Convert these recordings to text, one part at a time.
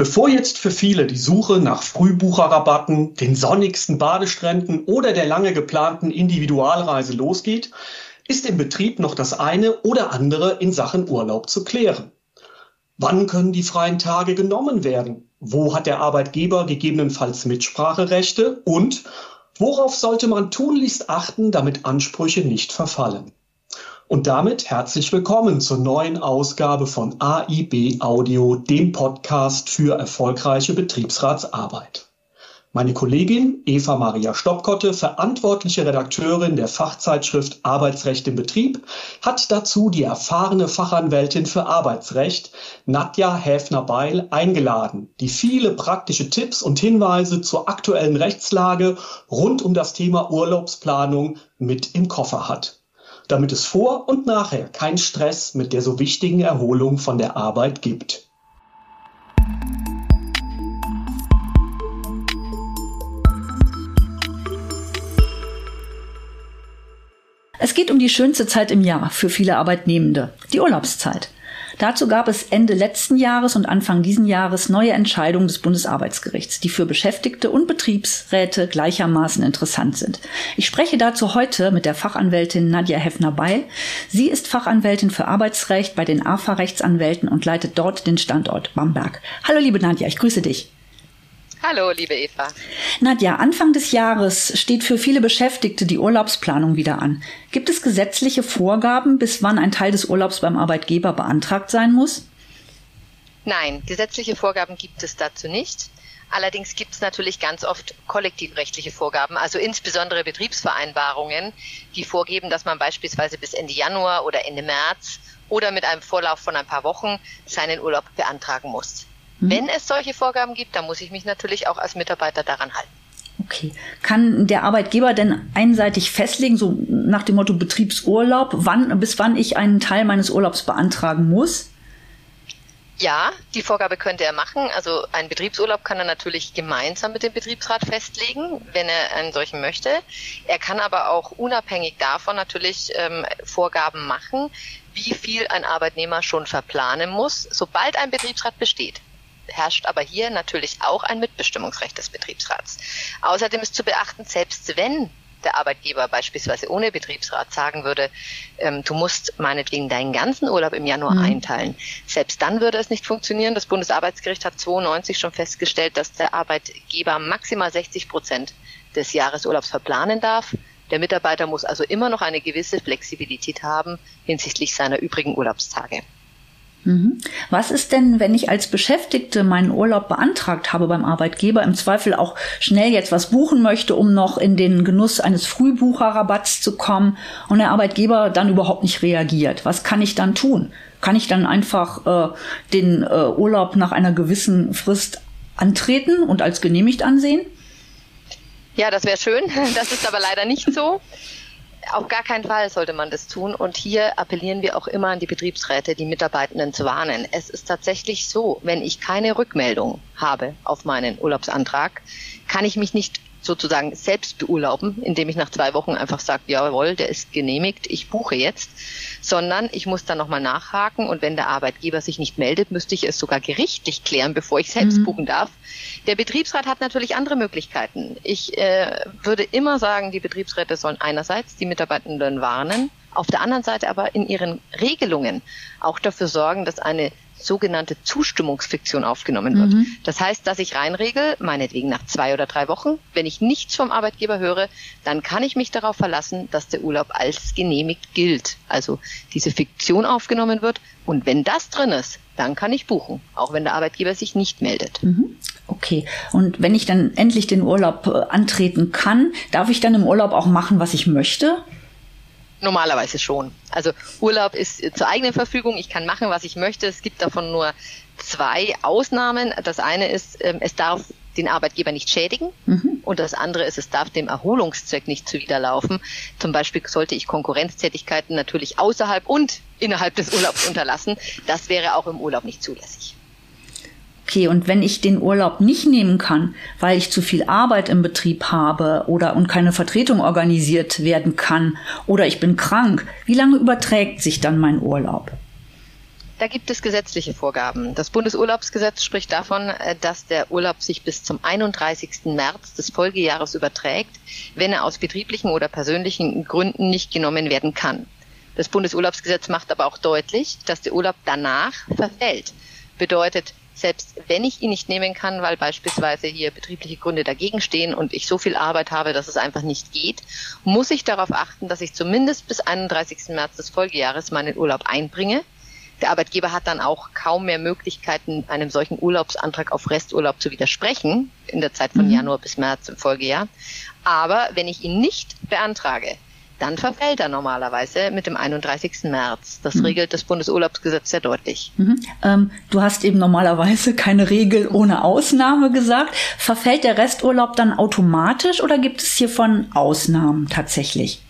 Bevor jetzt für viele die Suche nach Frühbucherrabatten, den sonnigsten Badestränden oder der lange geplanten Individualreise losgeht, ist im Betrieb noch das eine oder andere in Sachen Urlaub zu klären. Wann können die freien Tage genommen werden? Wo hat der Arbeitgeber gegebenenfalls Mitspracherechte? Und worauf sollte man tunlichst achten, damit Ansprüche nicht verfallen? Und damit herzlich willkommen zur neuen Ausgabe von AIB Audio, dem Podcast für erfolgreiche Betriebsratsarbeit. Meine Kollegin Eva Maria Stoppkotte, verantwortliche Redakteurin der Fachzeitschrift Arbeitsrecht im Betrieb, hat dazu die erfahrene Fachanwältin für Arbeitsrecht Nadja Häfner-Beil eingeladen, die viele praktische Tipps und Hinweise zur aktuellen Rechtslage rund um das Thema Urlaubsplanung mit im Koffer hat damit es vor und nachher keinen Stress mit der so wichtigen Erholung von der Arbeit gibt. Es geht um die schönste Zeit im Jahr für viele Arbeitnehmende, die Urlaubszeit. Dazu gab es Ende letzten Jahres und Anfang diesen Jahres neue Entscheidungen des Bundesarbeitsgerichts, die für Beschäftigte und Betriebsräte gleichermaßen interessant sind. Ich spreche dazu heute mit der Fachanwältin Nadja Heffner-Beil. Sie ist Fachanwältin für Arbeitsrecht bei den AFA-Rechtsanwälten und leitet dort den Standort Bamberg. Hallo liebe Nadja, ich grüße dich. Hallo, liebe Eva. Nadja, Anfang des Jahres steht für viele Beschäftigte die Urlaubsplanung wieder an. Gibt es gesetzliche Vorgaben, bis wann ein Teil des Urlaubs beim Arbeitgeber beantragt sein muss? Nein, gesetzliche Vorgaben gibt es dazu nicht. Allerdings gibt es natürlich ganz oft kollektivrechtliche Vorgaben, also insbesondere Betriebsvereinbarungen, die vorgeben, dass man beispielsweise bis Ende Januar oder Ende März oder mit einem Vorlauf von ein paar Wochen seinen Urlaub beantragen muss. Mhm. Wenn es solche Vorgaben gibt, dann muss ich mich natürlich auch als Mitarbeiter daran halten. Okay. Kann der Arbeitgeber denn einseitig festlegen, so nach dem Motto Betriebsurlaub, wann, bis wann ich einen Teil meines Urlaubs beantragen muss? Ja, die Vorgabe könnte er machen. Also einen Betriebsurlaub kann er natürlich gemeinsam mit dem Betriebsrat festlegen, wenn er einen solchen möchte. Er kann aber auch unabhängig davon natürlich ähm, Vorgaben machen, wie viel ein Arbeitnehmer schon verplanen muss, sobald ein Betriebsrat besteht herrscht aber hier natürlich auch ein Mitbestimmungsrecht des Betriebsrats. Außerdem ist zu beachten, selbst wenn der Arbeitgeber beispielsweise ohne Betriebsrat sagen würde, ähm, du musst meinetwegen deinen ganzen Urlaub im Januar mhm. einteilen. Selbst dann würde es nicht funktionieren. Das Bundesarbeitsgericht hat 92 schon festgestellt, dass der Arbeitgeber maximal 60 Prozent des Jahresurlaubs verplanen darf. Der Mitarbeiter muss also immer noch eine gewisse Flexibilität haben hinsichtlich seiner übrigen Urlaubstage. Mhm. Was ist denn, wenn ich als Beschäftigte meinen Urlaub beantragt habe beim Arbeitgeber, im Zweifel auch schnell jetzt was buchen möchte, um noch in den Genuss eines Frühbucherrabatts zu kommen und der Arbeitgeber dann überhaupt nicht reagiert? Was kann ich dann tun? Kann ich dann einfach äh, den äh, Urlaub nach einer gewissen Frist antreten und als genehmigt ansehen? Ja, das wäre schön. Das ist aber leider nicht so. Auf gar keinen Fall sollte man das tun. Und hier appellieren wir auch immer an die Betriebsräte, die Mitarbeitenden zu warnen. Es ist tatsächlich so, wenn ich keine Rückmeldung habe auf meinen Urlaubsantrag, kann ich mich nicht sozusagen selbst beurlauben, indem ich nach zwei Wochen einfach sage, jawohl, der ist genehmigt, ich buche jetzt, sondern ich muss dann nochmal nachhaken und wenn der Arbeitgeber sich nicht meldet, müsste ich es sogar gerichtlich klären, bevor ich selbst mhm. buchen darf. Der Betriebsrat hat natürlich andere Möglichkeiten. Ich äh, würde immer sagen, die Betriebsräte sollen einerseits die Mitarbeitenden warnen, auf der anderen Seite aber in ihren Regelungen auch dafür sorgen, dass eine sogenannte Zustimmungsfiktion aufgenommen wird. Mhm. Das heißt, dass ich reinregel, meinetwegen nach zwei oder drei Wochen, wenn ich nichts vom Arbeitgeber höre, dann kann ich mich darauf verlassen, dass der Urlaub als genehmigt gilt. Also diese Fiktion aufgenommen wird. Und wenn das drin ist, dann kann ich buchen, auch wenn der Arbeitgeber sich nicht meldet. Mhm. Okay. Und wenn ich dann endlich den Urlaub äh, antreten kann, darf ich dann im Urlaub auch machen, was ich möchte? Normalerweise schon. Also Urlaub ist zur eigenen Verfügung. Ich kann machen, was ich möchte. Es gibt davon nur zwei Ausnahmen. Das eine ist, ähm, es darf den Arbeitgeber nicht schädigen. Mhm. Und das andere ist, es darf dem Erholungszweck nicht zuwiderlaufen. Zum Beispiel sollte ich Konkurrenztätigkeiten natürlich außerhalb und innerhalb des Urlaubs unterlassen. Das wäre auch im Urlaub nicht zulässig. Okay, und wenn ich den Urlaub nicht nehmen kann, weil ich zu viel Arbeit im Betrieb habe oder und keine Vertretung organisiert werden kann oder ich bin krank, wie lange überträgt sich dann mein Urlaub? Da gibt es gesetzliche Vorgaben. Das Bundesurlaubsgesetz spricht davon, äh, dass der Urlaub sich bis zum 31. März des Folgejahres überträgt, wenn er aus betrieblichen oder persönlichen Gründen nicht genommen werden kann. Das Bundesurlaubsgesetz macht aber auch deutlich, dass der Urlaub danach verfällt. Bedeutet, selbst wenn ich ihn nicht nehmen kann, weil beispielsweise hier betriebliche Gründe dagegen stehen und ich so viel Arbeit habe, dass es einfach nicht geht, muss ich darauf achten, dass ich zumindest bis 31. März des Folgejahres meinen Urlaub einbringe der Arbeitgeber hat dann auch kaum mehr Möglichkeiten, einem solchen Urlaubsantrag auf Resturlaub zu widersprechen, in der Zeit von mhm. Januar bis März im Folgejahr. Aber wenn ich ihn nicht beantrage, dann verfällt er normalerweise mit dem 31. März. Das mhm. regelt das Bundesurlaubsgesetz sehr deutlich. Mhm. Ähm, du hast eben normalerweise keine Regel ohne Ausnahme gesagt. Verfällt der Resturlaub dann automatisch oder gibt es hiervon Ausnahmen tatsächlich?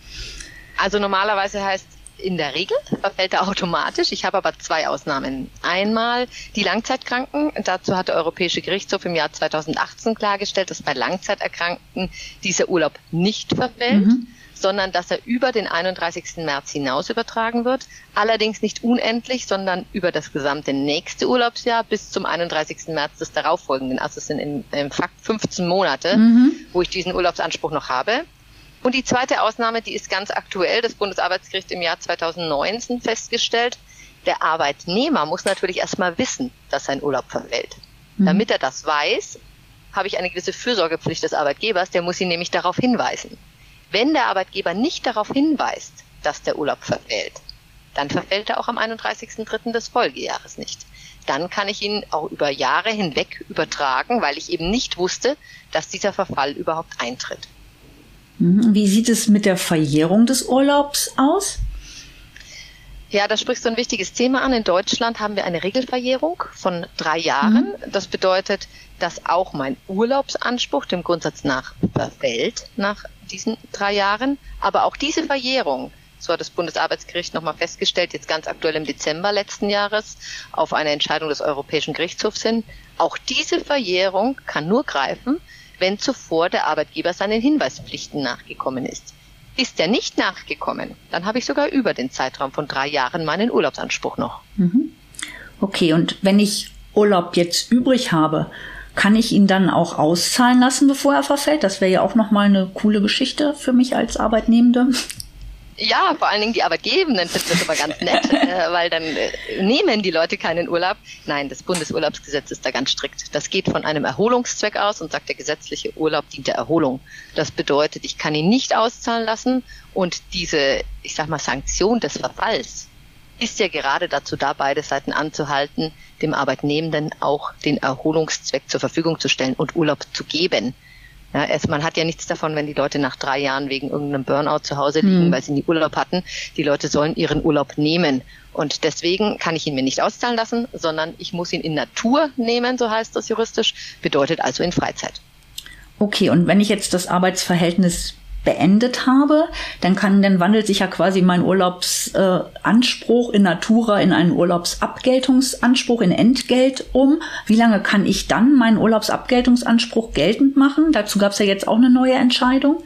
Also normalerweise heißt in der Regel verfällt er automatisch. Ich habe aber zwei Ausnahmen. Einmal die Langzeitkranken. Dazu hat der Europäische Gerichtshof im Jahr 2018 klargestellt, dass bei Langzeiterkrankten dieser Urlaub nicht verfällt. Mhm sondern dass er über den 31. März hinaus übertragen wird. Allerdings nicht unendlich, sondern über das gesamte nächste Urlaubsjahr bis zum 31. März des darauffolgenden. Also es sind im, im Fakt 15 Monate, mhm. wo ich diesen Urlaubsanspruch noch habe. Und die zweite Ausnahme, die ist ganz aktuell, das Bundesarbeitsgericht im Jahr 2019 festgestellt. Der Arbeitnehmer muss natürlich erstmal wissen, dass sein Urlaub verfällt. Mhm. Damit er das weiß, habe ich eine gewisse Fürsorgepflicht des Arbeitgebers, der muss ihn nämlich darauf hinweisen. Wenn der Arbeitgeber nicht darauf hinweist, dass der Urlaub verfällt, dann verfällt er auch am 31.03. des Folgejahres nicht. Dann kann ich ihn auch über Jahre hinweg übertragen, weil ich eben nicht wusste, dass dieser Verfall überhaupt eintritt. Mhm. Wie sieht es mit der Verjährung des Urlaubs aus? Ja, da sprichst du ein wichtiges Thema an. In Deutschland haben wir eine Regelverjährung von drei Jahren. Mhm. Das bedeutet, dass auch mein Urlaubsanspruch dem Grundsatz nach verfällt nach diesen drei Jahren. Aber auch diese Verjährung, so hat das Bundesarbeitsgericht nochmal festgestellt, jetzt ganz aktuell im Dezember letzten Jahres, auf eine Entscheidung des Europäischen Gerichtshofs hin, auch diese Verjährung kann nur greifen, wenn zuvor der Arbeitgeber seinen Hinweispflichten nachgekommen ist. Ist er nicht nachgekommen, dann habe ich sogar über den Zeitraum von drei Jahren meinen Urlaubsanspruch noch. Mhm. Okay, und wenn ich Urlaub jetzt übrig habe, kann ich ihn dann auch auszahlen lassen, bevor er verfällt? Das wäre ja auch nochmal eine coole Geschichte für mich als Arbeitnehmende. Ja, vor allen Dingen die Arbeitgebenden finden das aber ganz nett, äh, weil dann äh, nehmen die Leute keinen Urlaub. Nein, das Bundesurlaubsgesetz ist da ganz strikt. Das geht von einem Erholungszweck aus und sagt, der gesetzliche Urlaub dient der Erholung. Das bedeutet, ich kann ihn nicht auszahlen lassen und diese, ich sag mal, Sanktion des Verfalls ist ja gerade dazu da, beide Seiten anzuhalten, dem Arbeitnehmenden auch den Erholungszweck zur Verfügung zu stellen und Urlaub zu geben. Ja, es, man hat ja nichts davon, wenn die Leute nach drei Jahren wegen irgendeinem Burnout zu Hause liegen, mhm. weil sie nie Urlaub hatten. Die Leute sollen ihren Urlaub nehmen. Und deswegen kann ich ihn mir nicht auszahlen lassen, sondern ich muss ihn in Natur nehmen, so heißt das juristisch, bedeutet also in Freizeit. Okay, und wenn ich jetzt das Arbeitsverhältnis beendet habe, dann kann, dann wandelt sich ja quasi mein Urlaubsanspruch äh, in Natura in einen Urlaubsabgeltungsanspruch in Entgelt um. Wie lange kann ich dann meinen Urlaubsabgeltungsanspruch geltend machen? Dazu gab es ja jetzt auch eine neue Entscheidung.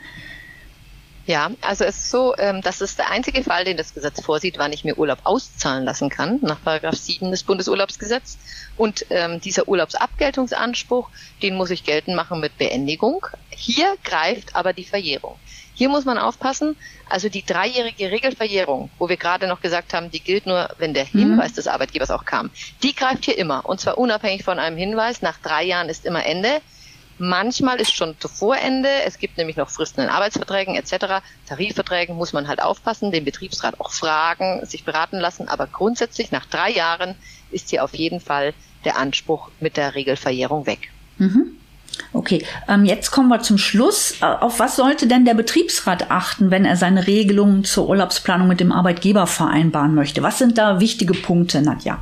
Ja, also es ist so, ähm, das ist der einzige Fall, den das Gesetz vorsieht, wann ich mir Urlaub auszahlen lassen kann, nach Paragraph 7 des Bundesurlaubsgesetzes. Und ähm, dieser Urlaubsabgeltungsanspruch, den muss ich geltend machen mit Beendigung. Hier greift aber die Verjährung. Hier muss man aufpassen, also die dreijährige Regelverjährung, wo wir gerade noch gesagt haben, die gilt nur, wenn der mhm. Hinweis mhm. des Arbeitgebers auch kam, die greift hier immer. Und zwar unabhängig von einem Hinweis. Nach drei Jahren ist immer Ende. Manchmal ist schon zuvor Ende. Es gibt nämlich noch Fristen in Arbeitsverträgen etc. Tarifverträgen muss man halt aufpassen, den Betriebsrat auch fragen, sich beraten lassen. Aber grundsätzlich nach drei Jahren ist hier auf jeden Fall der Anspruch mit der Regelverjährung weg. Mhm. Okay, ähm, jetzt kommen wir zum Schluss. Äh, auf was sollte denn der Betriebsrat achten, wenn er seine Regelungen zur Urlaubsplanung mit dem Arbeitgeber vereinbaren möchte? Was sind da wichtige Punkte, Nadja?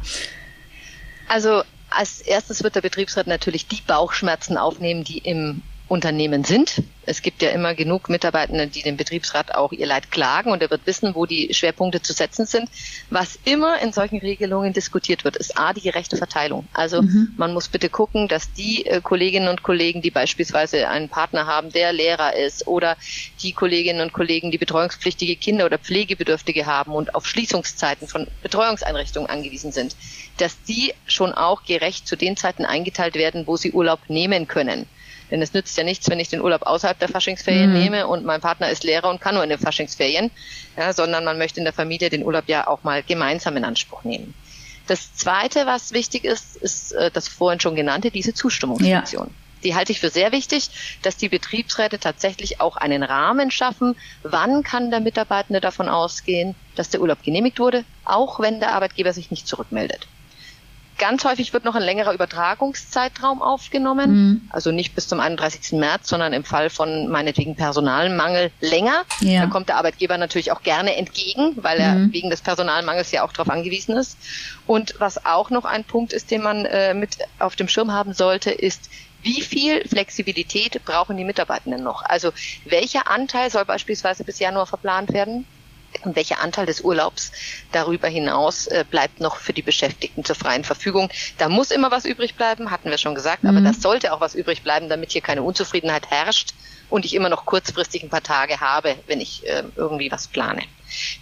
Also als erstes wird der Betriebsrat natürlich die Bauchschmerzen aufnehmen, die im Unternehmen sind. Es gibt ja immer genug Mitarbeitende, die dem Betriebsrat auch ihr Leid klagen und er wird wissen, wo die Schwerpunkte zu setzen sind. Was immer in solchen Regelungen diskutiert wird, ist A, die gerechte Verteilung. Also mhm. man muss bitte gucken, dass die äh, Kolleginnen und Kollegen, die beispielsweise einen Partner haben, der Lehrer ist oder die Kolleginnen und Kollegen, die betreuungspflichtige Kinder oder Pflegebedürftige haben und auf Schließungszeiten von Betreuungseinrichtungen angewiesen sind, dass die schon auch gerecht zu den Zeiten eingeteilt werden, wo sie Urlaub nehmen können. Denn es nützt ja nichts, wenn ich den Urlaub außerhalb der Faschingsferien mhm. nehme und mein Partner ist Lehrer und kann nur in den Faschingsferien, ja, sondern man möchte in der Familie den Urlaub ja auch mal gemeinsam in Anspruch nehmen. Das Zweite, was wichtig ist, ist äh, das vorhin schon genannte, diese Zustimmungsfunktion. Ja. Die halte ich für sehr wichtig, dass die Betriebsräte tatsächlich auch einen Rahmen schaffen. Wann kann der Mitarbeitende davon ausgehen, dass der Urlaub genehmigt wurde, auch wenn der Arbeitgeber sich nicht zurückmeldet? Ganz häufig wird noch ein längerer Übertragungszeitraum aufgenommen, mhm. also nicht bis zum 31. März, sondern im Fall von meinetwegen Personalmangel länger. Ja. Da kommt der Arbeitgeber natürlich auch gerne entgegen, weil er mhm. wegen des Personalmangels ja auch darauf angewiesen ist. Und was auch noch ein Punkt ist, den man äh, mit auf dem Schirm haben sollte, ist, wie viel Flexibilität brauchen die Mitarbeitenden noch? Also welcher Anteil soll beispielsweise bis Januar verplant werden? Und welcher Anteil des Urlaubs darüber hinaus äh, bleibt noch für die Beschäftigten zur freien Verfügung. Da muss immer was übrig bleiben, hatten wir schon gesagt, mhm. aber das sollte auch was übrig bleiben, damit hier keine Unzufriedenheit herrscht und ich immer noch kurzfristig ein paar Tage habe, wenn ich äh, irgendwie was plane.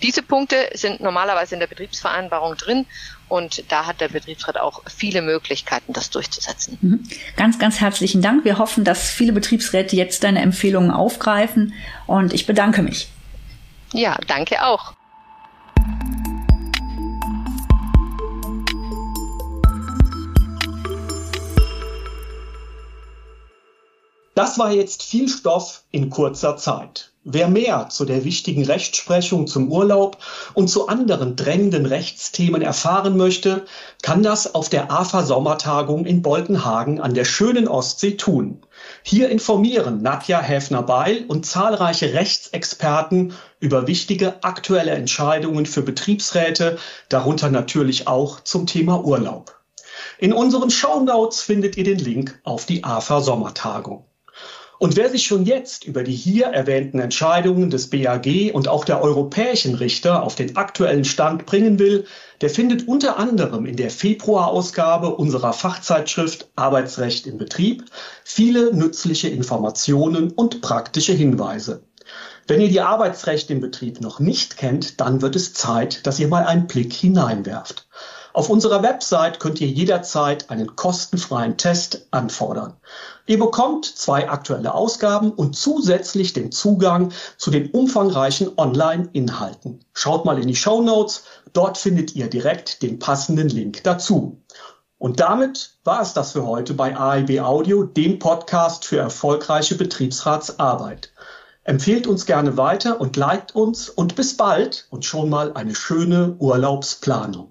Diese Punkte sind normalerweise in der Betriebsvereinbarung drin und da hat der Betriebsrat auch viele Möglichkeiten, das durchzusetzen. Mhm. Ganz, ganz herzlichen Dank. Wir hoffen, dass viele Betriebsräte jetzt deine Empfehlungen aufgreifen und ich bedanke mich. Ja, danke auch. Das war jetzt viel Stoff in kurzer Zeit. Wer mehr zu der wichtigen Rechtsprechung zum Urlaub und zu anderen drängenden Rechtsthemen erfahren möchte, kann das auf der AFA Sommertagung in Boltenhagen an der schönen Ostsee tun. Hier informieren Nadja Häfner-Beil und zahlreiche Rechtsexperten über wichtige aktuelle Entscheidungen für Betriebsräte, darunter natürlich auch zum Thema Urlaub. In unseren Shownotes findet ihr den Link auf die AFA Sommertagung. Und wer sich schon jetzt über die hier erwähnten Entscheidungen des BAG und auch der europäischen Richter auf den aktuellen Stand bringen will, der findet unter anderem in der Februarausgabe unserer Fachzeitschrift Arbeitsrecht im Betrieb viele nützliche Informationen und praktische Hinweise. Wenn ihr die Arbeitsrecht im Betrieb noch nicht kennt, dann wird es Zeit, dass ihr mal einen Blick hineinwerft. Auf unserer Website könnt ihr jederzeit einen kostenfreien Test anfordern. Ihr bekommt zwei aktuelle Ausgaben und zusätzlich den Zugang zu den umfangreichen Online-Inhalten. Schaut mal in die Show Notes, dort findet ihr direkt den passenden Link dazu. Und damit war es das für heute bei AIB Audio, dem Podcast für erfolgreiche Betriebsratsarbeit. Empfehlt uns gerne weiter und liked uns und bis bald und schon mal eine schöne Urlaubsplanung.